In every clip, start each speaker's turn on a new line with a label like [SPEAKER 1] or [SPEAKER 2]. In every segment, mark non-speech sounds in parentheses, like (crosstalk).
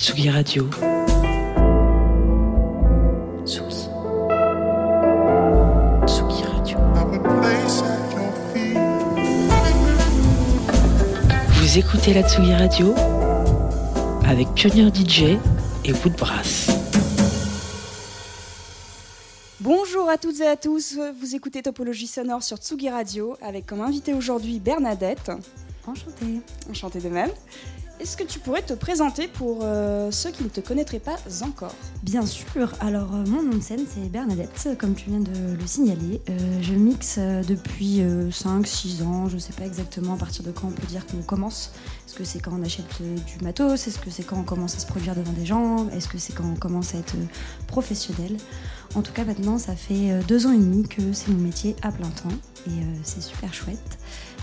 [SPEAKER 1] Tsugi Radio. Tsugi. Tsugi Radio. Vous écoutez la Tsugi Radio avec Pionnier DJ et Woodbrass.
[SPEAKER 2] Bonjour à toutes et à tous, vous écoutez Topologie Sonore sur Tsugi Radio avec comme invité aujourd'hui Bernadette.
[SPEAKER 3] Enchantée.
[SPEAKER 2] Enchantée de même. Est-ce que tu pourrais te présenter pour euh, ceux qui ne te connaîtraient pas encore?
[SPEAKER 3] Bien sûr. Alors, euh, mon nom de scène, c'est Bernadette, comme tu viens de le signaler. Euh, je mixe depuis 5-6 ans. Je ne sais pas exactement à partir de quand on peut dire qu'on commence. Est-ce que c'est quand on achète du matos? Est-ce que c'est quand on commence à se produire devant des gens? Est-ce que c'est quand on commence à être professionnel? En tout cas, maintenant, ça fait euh, deux ans et demi que c'est mon métier à plein temps. Et c'est super chouette.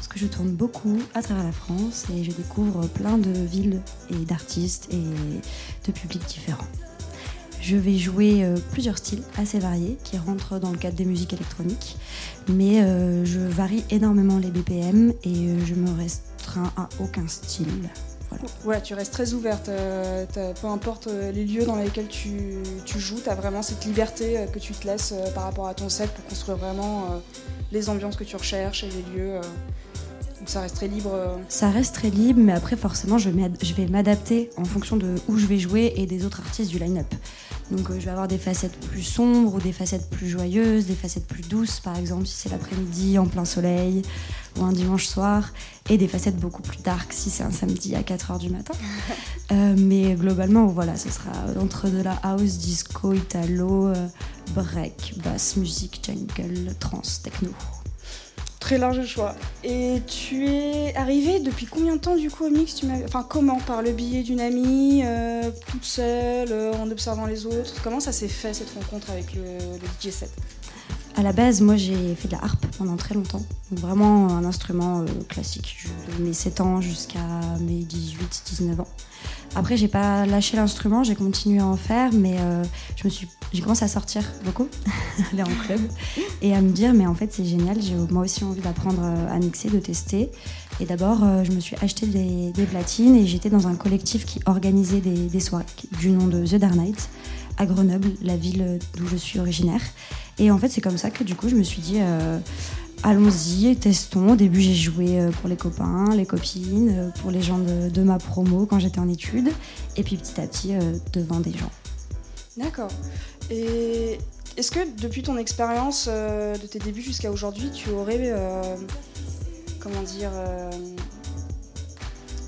[SPEAKER 3] Que je tourne beaucoup à travers la France et je découvre plein de villes et d'artistes et de publics différents. Je vais jouer euh, plusieurs styles assez variés qui rentrent dans le cadre des musiques électroniques, mais euh, je varie énormément les BPM et euh, je me restreins à aucun style.
[SPEAKER 2] Ouais, tu restes très ouverte. peu importe les lieux dans lesquels tu, joues, tu as vraiment cette liberté que tu te laisses par rapport à ton set pour construire vraiment les ambiances que tu recherches et les lieux. Donc ça reste très libre. euh.
[SPEAKER 3] Ça reste très libre, mais après forcément je, vais m'adapter en fonction de où je vais jouer et des autres artistes du line-up. Donc euh, je vais avoir des facettes plus sombres ou des facettes plus joyeuses, des facettes plus douces par exemple si c'est l'après-midi en plein soleil ou un dimanche soir, et des facettes beaucoup plus dark si c'est un samedi à 4h du matin. (laughs) Euh, mais globalement voilà, ce sera entre de la house, disco, italo, break, basse, musique, jungle, trance, techno.
[SPEAKER 2] Très large choix. Et tu es arrivée depuis combien de temps du coup au mix? Enfin comment? Par le biais d'une amie, euh, toute seule, euh, en observant les autres? Comment ça s'est fait cette rencontre avec le, le DJ set?
[SPEAKER 3] À la base, moi j'ai fait de la harpe pendant très longtemps. Donc, vraiment un instrument euh, classique. De mes 7 ans jusqu'à mes 18-19 ans. Après, j'ai pas lâché l'instrument, j'ai continué à en faire, mais euh, je me suis, j'ai commencé à sortir beaucoup, (laughs) aller en club, (laughs) et à me dire, mais en fait c'est génial, j'ai moi aussi envie d'apprendre euh, à mixer, de tester. Et d'abord, euh, je me suis acheté des, des platines et j'étais dans un collectif qui organisait des, des soirées du nom de The Dark Night à Grenoble, la ville d'où je suis originaire. Et en fait, c'est comme ça que du coup, je me suis dit, euh, allons-y, testons. Au début, j'ai joué euh, pour les copains, les copines, euh, pour les gens de, ma promo quand j'étais en études. Et puis petit à petit, devant des gens.
[SPEAKER 2] D'accord. Et est-ce que depuis ton expérience de tes débuts jusqu'à aujourd'hui, tu aurais, comment dire,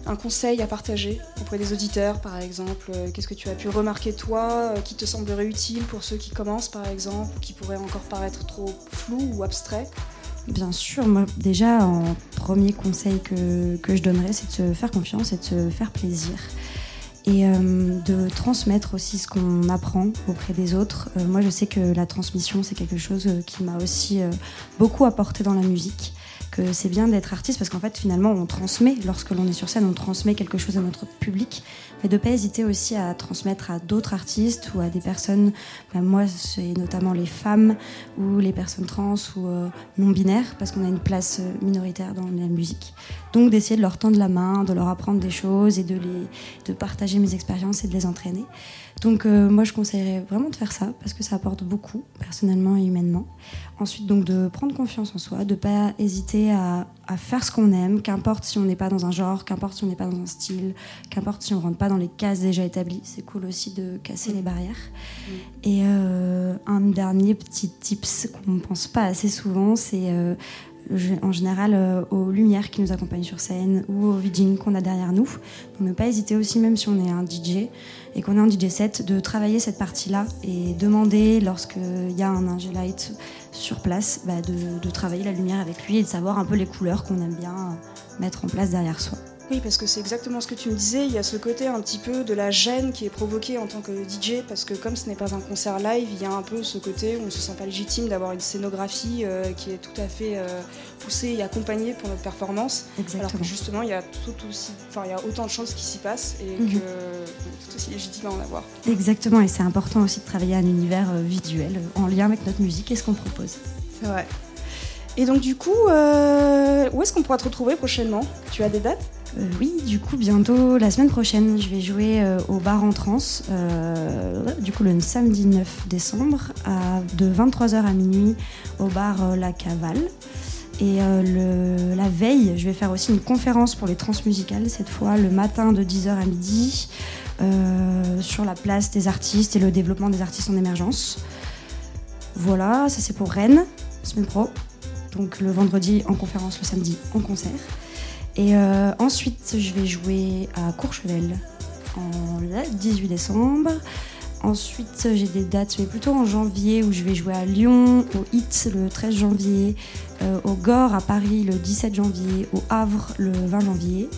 [SPEAKER 2] un conseil à partager auprès des auditeurs, par exemple Euh, Qu'est-ce que tu as pu remarquer toi, euh, qui te semblerait utile pour ceux qui commencent, par exemple, ou qui pourrait encore paraître trop flou ou abstrait
[SPEAKER 3] Bien sûr, déjà, en premier conseil que, je donnerais, c'est de se faire confiance et de se faire plaisir. Et euh, de transmettre aussi ce qu'on apprend auprès des autres. Moi, je sais que la transmission, c'est quelque chose qui m'a aussi beaucoup apporté dans la musique. C'est bien d'être artiste parce qu'en fait, finalement, on transmet, lorsque l'on est sur scène, on transmet quelque chose à notre public. Mais de ne pas hésiter aussi à transmettre à d'autres artistes ou à des personnes, ben, moi, c'est notamment les femmes ou les personnes trans ou euh, non binaires, parce qu'on a une place euh, minoritaire dans la musique. Donc d'essayer de leur tendre la main, de leur apprendre des choses et de, les, de partager mes expériences et de les entraîner. Donc euh, moi je conseillerais vraiment de faire ça parce que ça apporte beaucoup personnellement et humainement. Ensuite donc de prendre confiance en soi, de pas hésiter à, à faire ce qu'on aime, qu'importe si on n'est pas dans un genre, qu'importe si on n'est pas dans un style, qu'importe si on rentre pas dans les cases déjà établies. C'est cool aussi de casser les barrières. Et euh, un dernier petit tips qu'on ne pense pas assez souvent, c'est euh, en général aux lumières qui nous accompagnent sur scène ou aux VJing qu'on a derrière nous. Donc ne pas hésiter aussi, même si on est un DJ et qu'on est un DJ set, de travailler cette partie-là et demander lorsqu'il y a un ingé light sur place bah, de travailler la lumière avec lui et de savoir un peu les couleurs qu'on aime bien mettre en place derrière soi.
[SPEAKER 2] Oui, parce que c'est exactement ce que tu me disais. Il y a ce côté un petit peu de la gêne qui est provoquée en tant que DJ, parce que comme ce n'est pas un concert live, il y a un peu ce côté où on se sent pas légitime d'avoir une scénographie euh, qui est tout à fait euh, poussée et accompagnée pour notre performance.
[SPEAKER 3] Exactement.
[SPEAKER 2] Alors que justement, il y a tout aussi, enfin, il y a autant de choses qui s'y passent et mhm. que c'est aussi légitime à en avoir.
[SPEAKER 3] Exactement, et c'est important aussi de travailler un univers euh, visuel en lien avec notre musique et ce qu'on propose.
[SPEAKER 2] C'est vrai. Et donc du coup, où est-ce qu'on pourra te retrouver prochainement? Tu as des dates?
[SPEAKER 3] Euh, oui, du coup, bientôt, la semaine prochaine, je vais jouer euh, au bar en trance, euh, du coup, le samedi 9 décembre, de 23h à minuit, au bar La Cavale. Et la veille, je vais faire aussi une conférence pour les transmusicales, cette fois le matin de 10h à midi, sur la place des artistes et le développement des artistes en émergence. Voilà, ça c'est pour Rennes, semaine pro. Donc le vendredi en conférence, le samedi en concert. Et euh, ensuite, je vais jouer à Courchevel en 18 décembre. Ensuite, j'ai des dates, mais plutôt en janvier, où je vais jouer à Lyon, au HIT le 13 janvier, euh, au Gore à Paris le 17 janvier, au Havre le 20 janvier.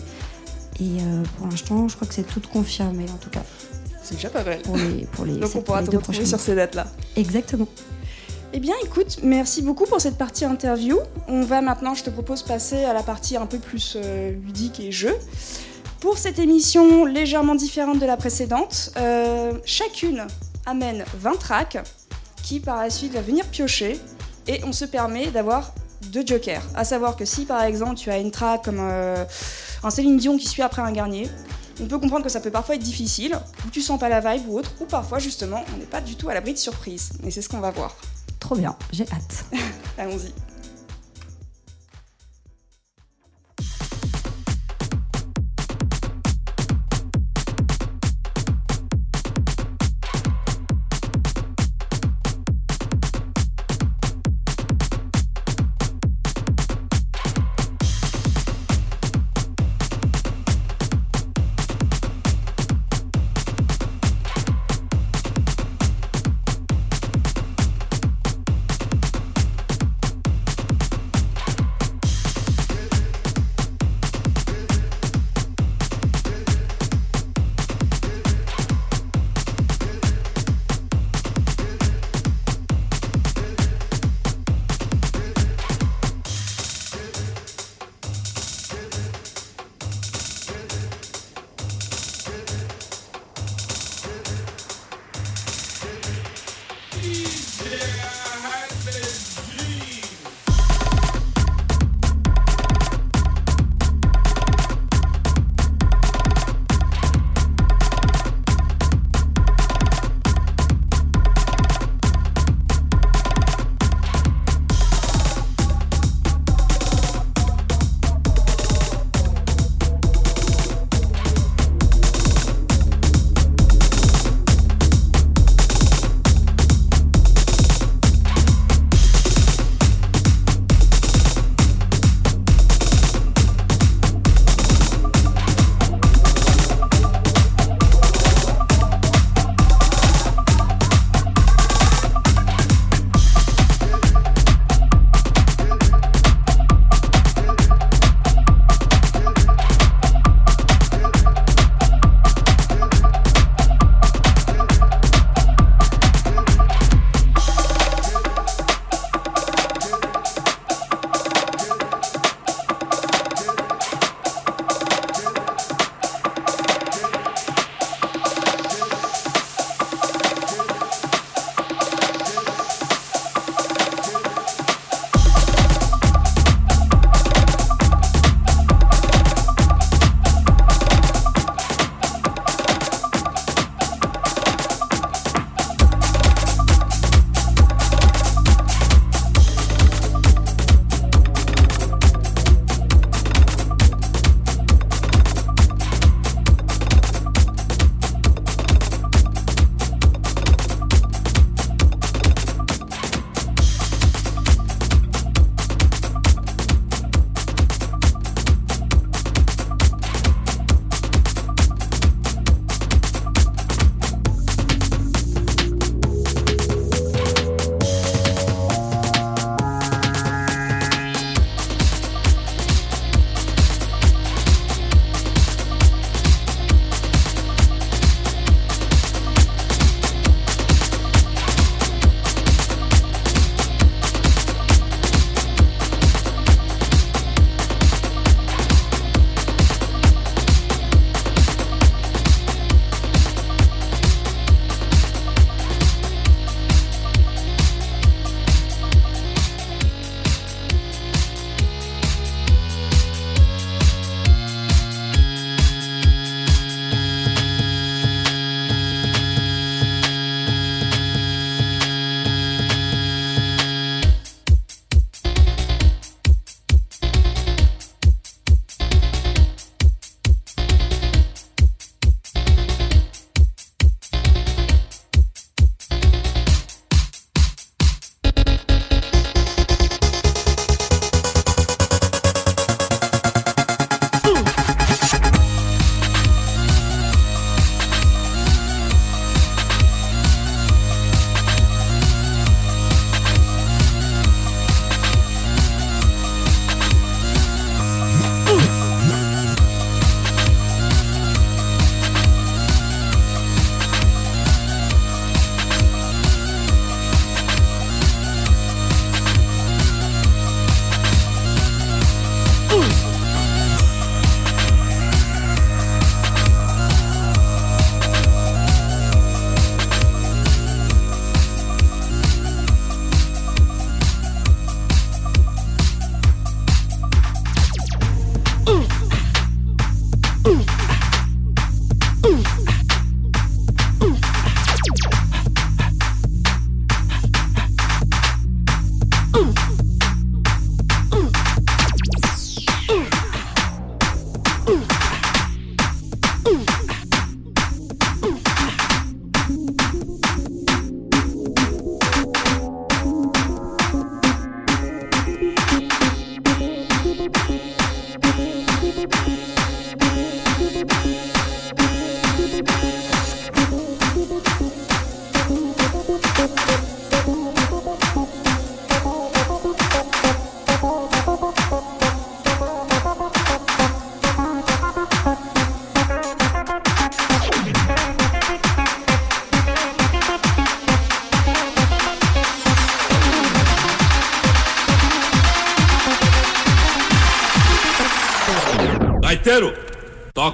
[SPEAKER 3] Et euh, pour l'instant, je crois que c'est tout confirmé en tout cas.
[SPEAKER 2] C'est déjà pas mal.
[SPEAKER 3] Pour les, pour les,
[SPEAKER 2] Donc on pourra te retrouver sur ces dates-là.
[SPEAKER 3] Exactement.
[SPEAKER 2] Eh bien, écoute, merci beaucoup pour cette partie interview. On va maintenant, je te propose, passer à la partie un peu plus euh, ludique et jeu. Pour cette émission légèrement différente de la précédente, euh, chacune amène 20 tracks qui par la suite va venir piocher et on se permet d'avoir deux jokers. À savoir que si par exemple tu as une track comme euh, un Céline Dion qui suit après un Garnier, on peut comprendre que ça peut parfois être difficile, ou tu sens pas la vibe ou autre, ou parfois justement on n'est pas du tout à l'abri de surprise. Et c'est ce qu'on va voir.
[SPEAKER 3] Trop bien, j'ai hâte. (laughs)
[SPEAKER 2] Allons-y.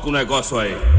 [SPEAKER 4] Toca o negócio aí.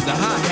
[SPEAKER 5] The
[SPEAKER 6] high.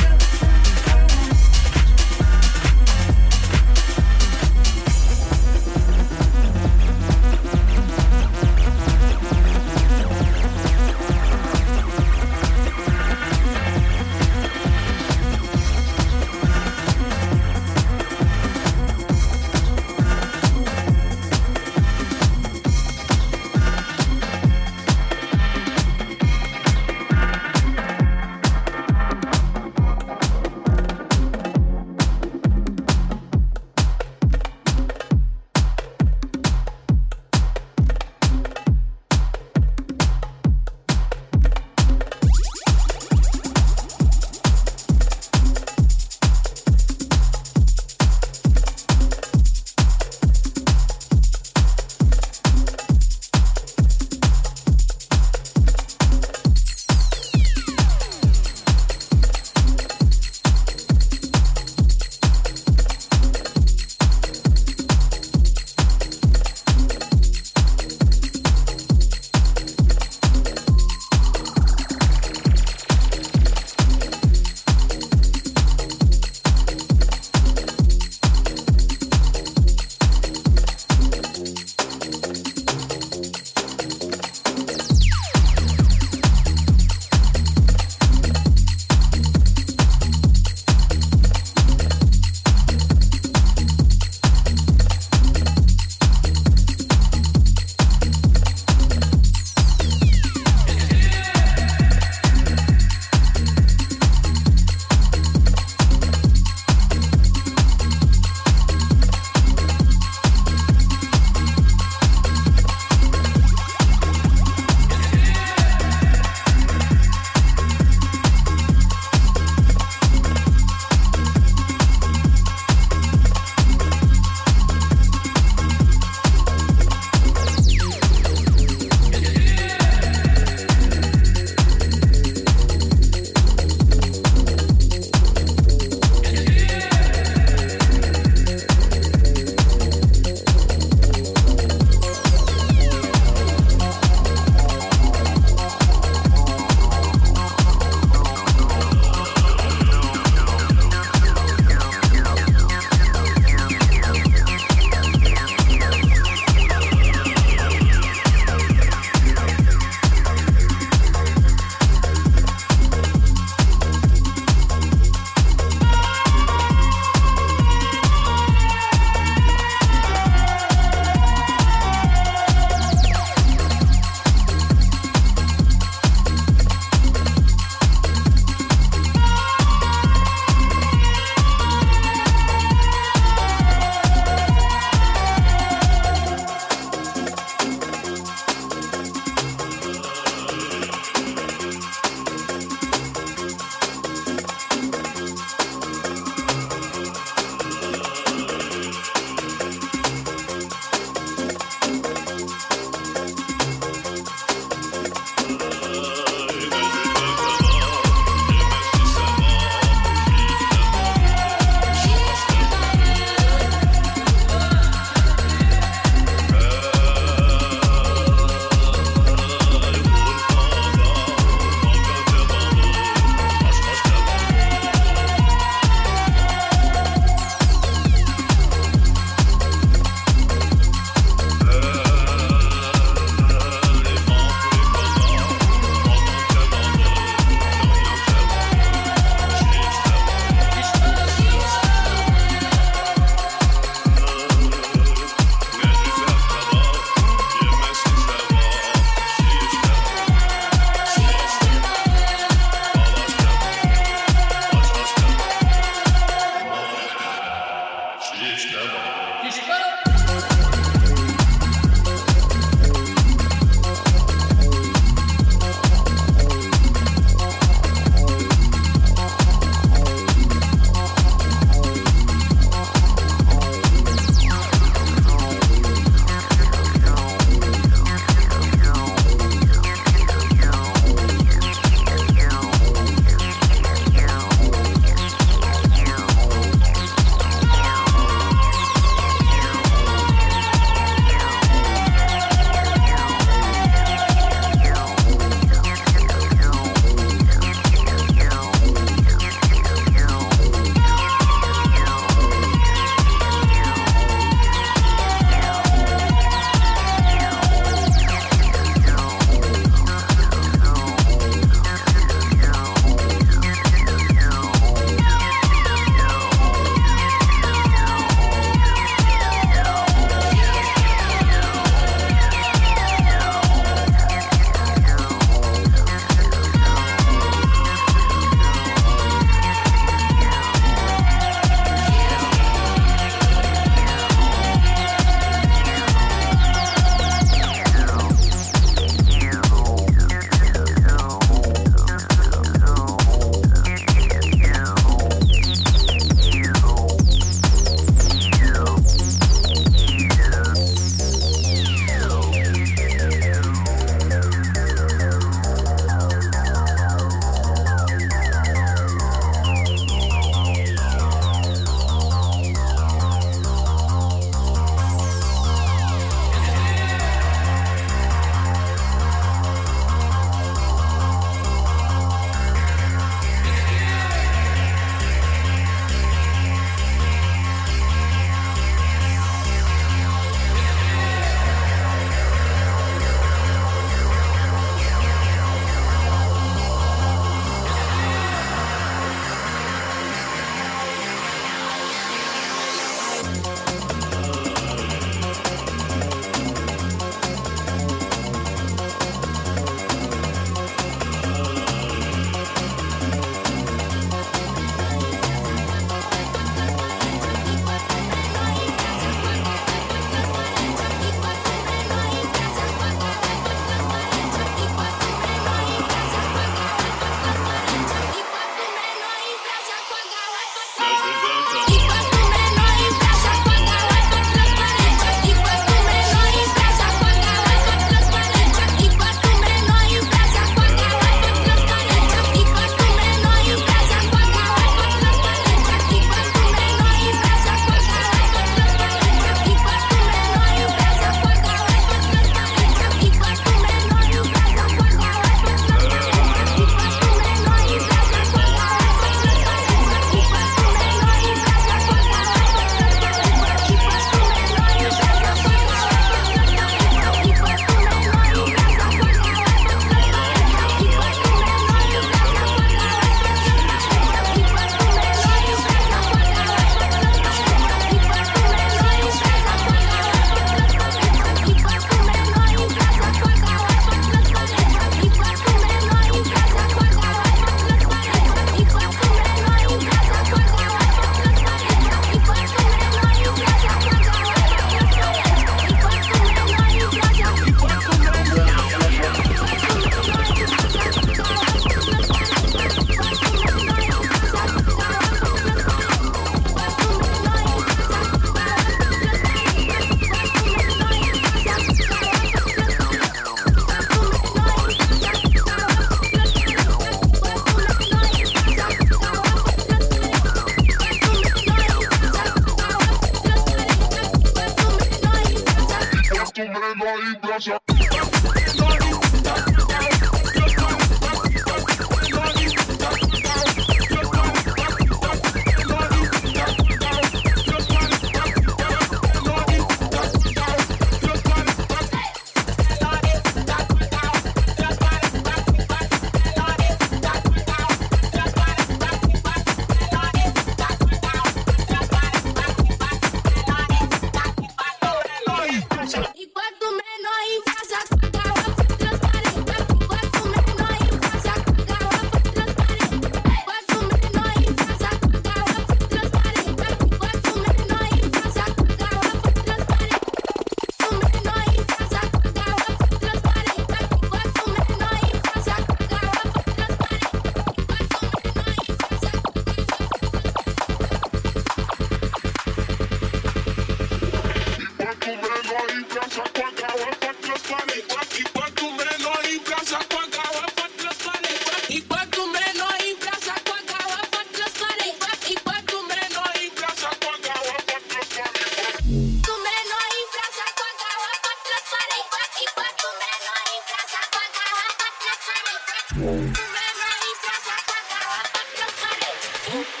[SPEAKER 2] Okay.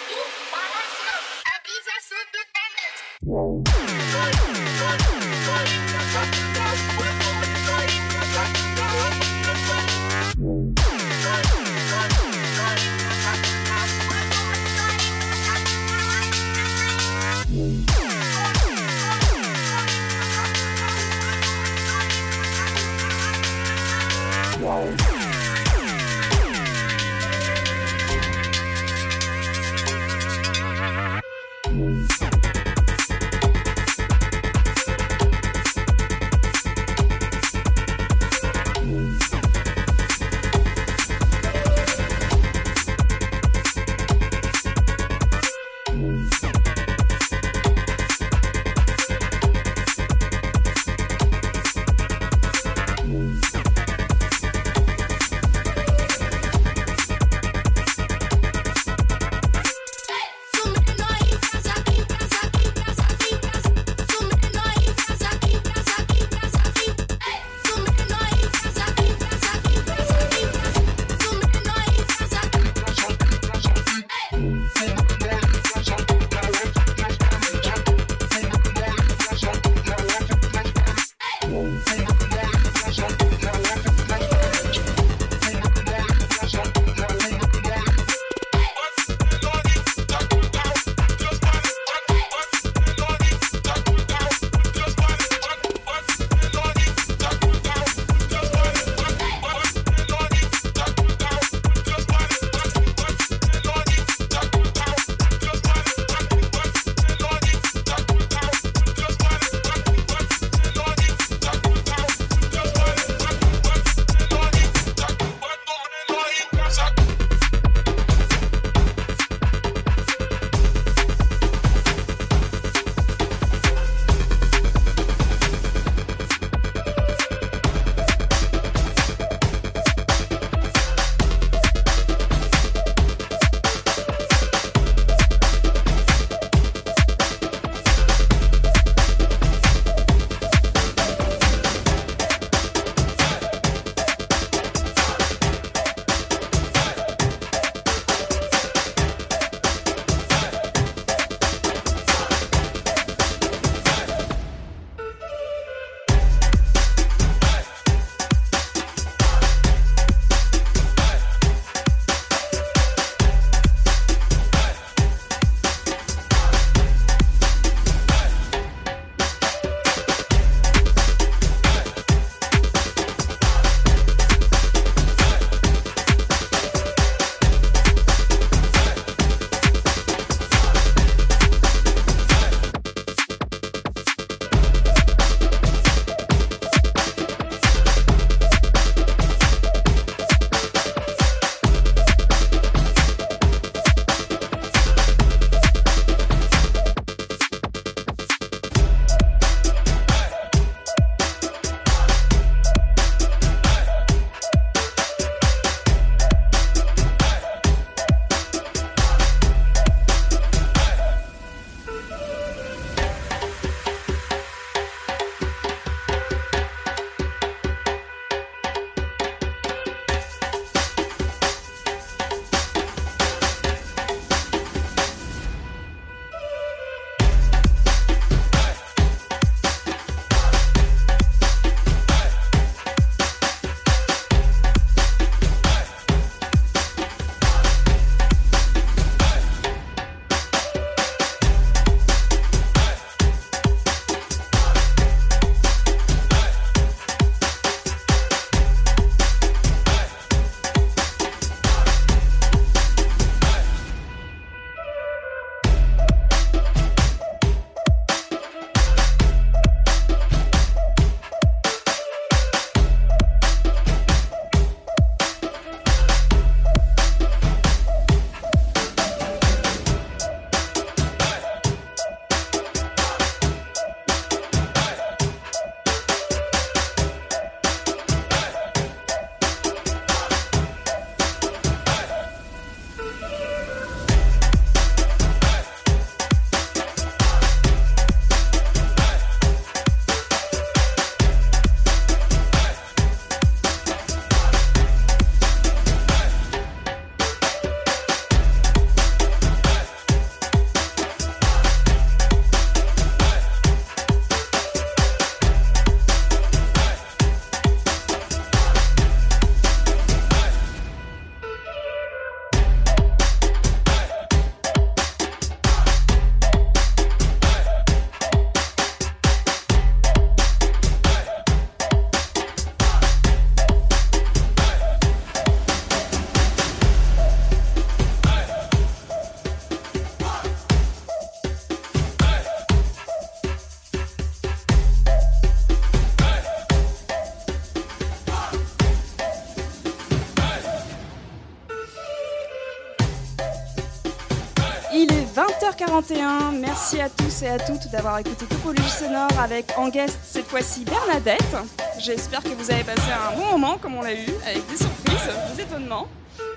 [SPEAKER 2] Merci à tous et à toutes d'avoir écouté Topologie Sonore avec en guest cette fois-ci Bernadette. J'espère que vous avez passé un bon moment comme on l'a eu, avec des surprises, des étonnements.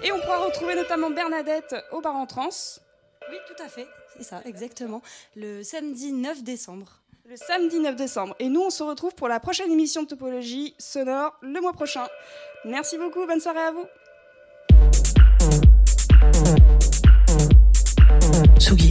[SPEAKER 2] Et on pourra retrouver notamment Bernadette au bar en trans.
[SPEAKER 3] Oui, tout à fait, c'est ça, exactement. Le samedi 9 décembre.
[SPEAKER 2] Le samedi 9 décembre. Et nous, on se retrouve pour la prochaine émission de Topologie Sonore le mois prochain. Merci beaucoup, bonne soirée à vous.
[SPEAKER 1] Tsugi.